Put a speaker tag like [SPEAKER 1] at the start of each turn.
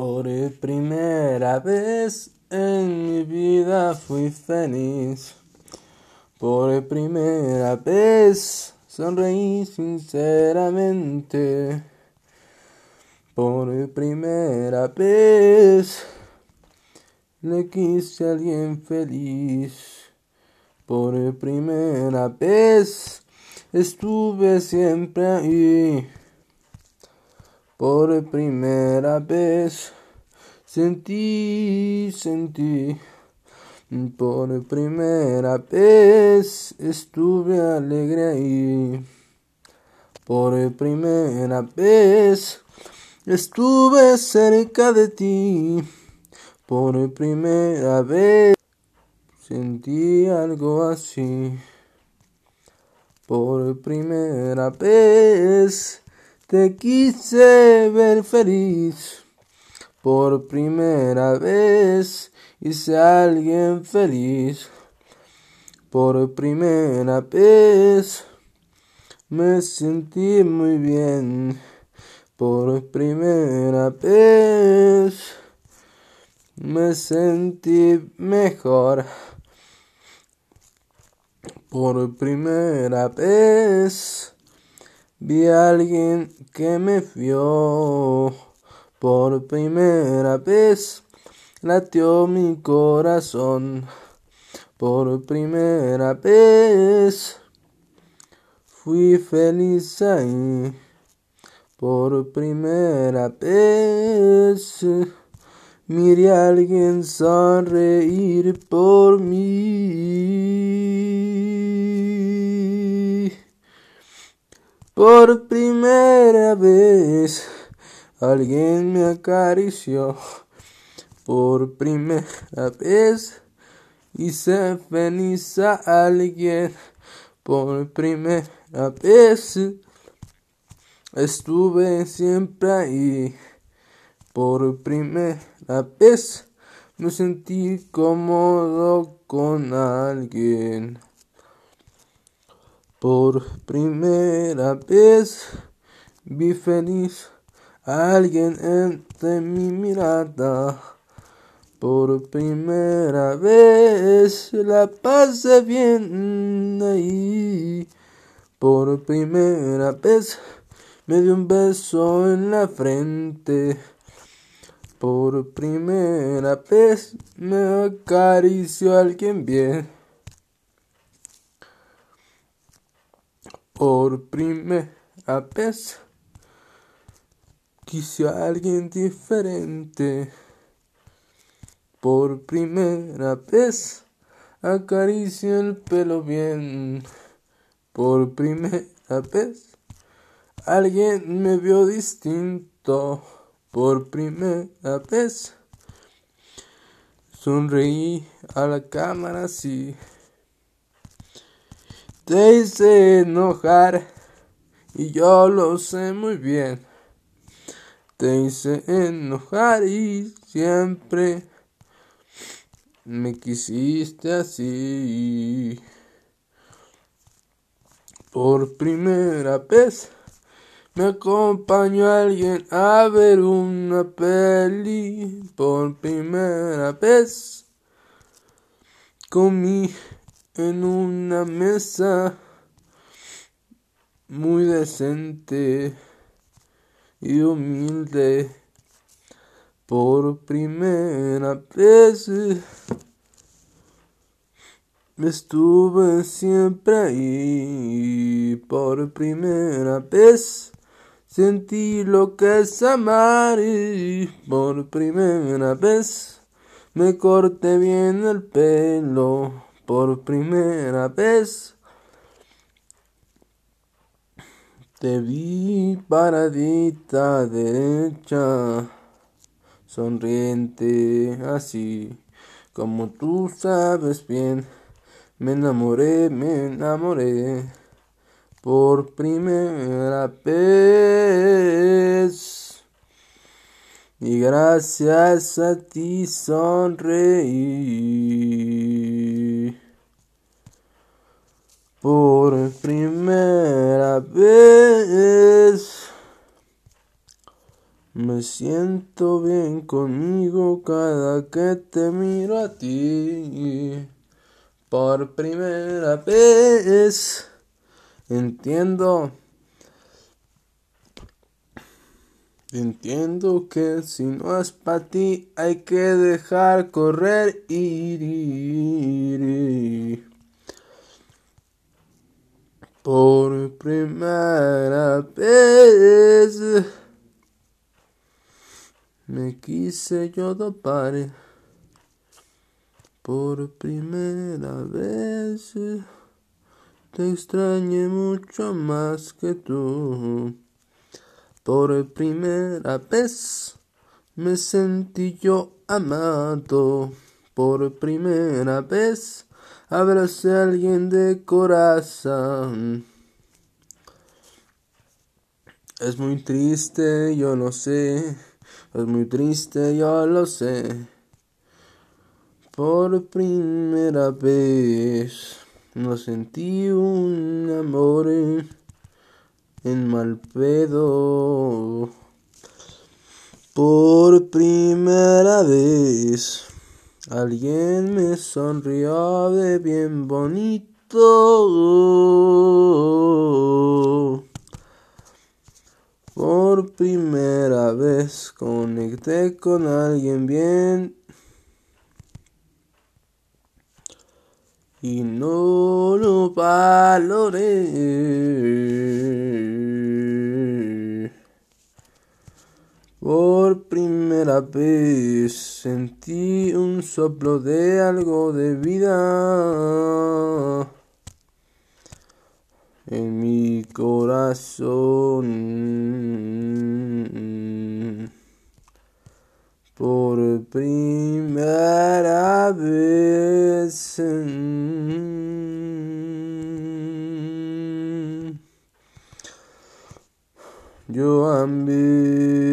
[SPEAKER 1] Por primera vez en mi vida fui feliz. Por primera vez sonreí sinceramente. Por primera vez le quise a alguien feliz. Por primera vez estuve siempre ahí. Por primera vez sentí, sentí. Por primera vez estuve alegre ahí. Por primera vez estuve cerca de ti. Por primera vez sentí algo así. Por primera vez te quise ver feliz. Por primera vez hice a alguien feliz. Por primera vez me sentí muy bien. Por primera vez me sentí mejor. Por primera vez Vi a alguien que me vio por primera vez. Latió mi corazón por primera vez. Fui feliz ahí por primera vez. Miré a alguien sonreír por mí. Por primera vez alguien me acarició. Por primera vez hice feliz a alguien. Por primera vez estuve siempre ahí. Por primera vez me sentí cómodo con alguien. Por primera vez vi feliz a alguien entre mi mirada. Por primera vez la pasé bien ahí. Por primera vez me dio un beso en la frente. Por primera vez me acarició alguien bien. Por primera vez quise a alguien diferente. Por primera vez acaricio el pelo bien. Por primera vez alguien me vio distinto. Por primera vez sonreí a la cámara así. Te hice enojar y yo lo sé muy bien. Te hice enojar y siempre me quisiste así. Por primera vez me acompañó alguien a ver una peli. Por primera vez comí en una mesa muy decente y humilde por primera vez. Estuve siempre ahí por primera vez sentí lo que es amar por primera vez me corté bien el pelo por primera vez te vi paradita derecha, sonriente así, como tú sabes bien, me enamoré, me enamoré por primera vez. Y gracias a ti sonreí. Por primera vez Me siento bien conmigo cada que te miro a ti. Por primera vez entiendo. Entiendo que si no es para ti hay que dejar correr y por primera vez. Me quise yo dopar por primera vez. Te extrañé mucho más que tú. Por primera vez me sentí yo amado. Por primera vez abracé a alguien de corazón. Es muy triste, yo lo sé. Es muy triste, yo lo sé. Por primera vez no sentí un amor en mal pedo. Por primera vez Alguien me sonrió de bien bonito. Por primera vez conecté con alguien bien. Y no lo valoré. Por primera vez sentí un soplo de algo de vida en mi corazón. Por primera vez. Yo amé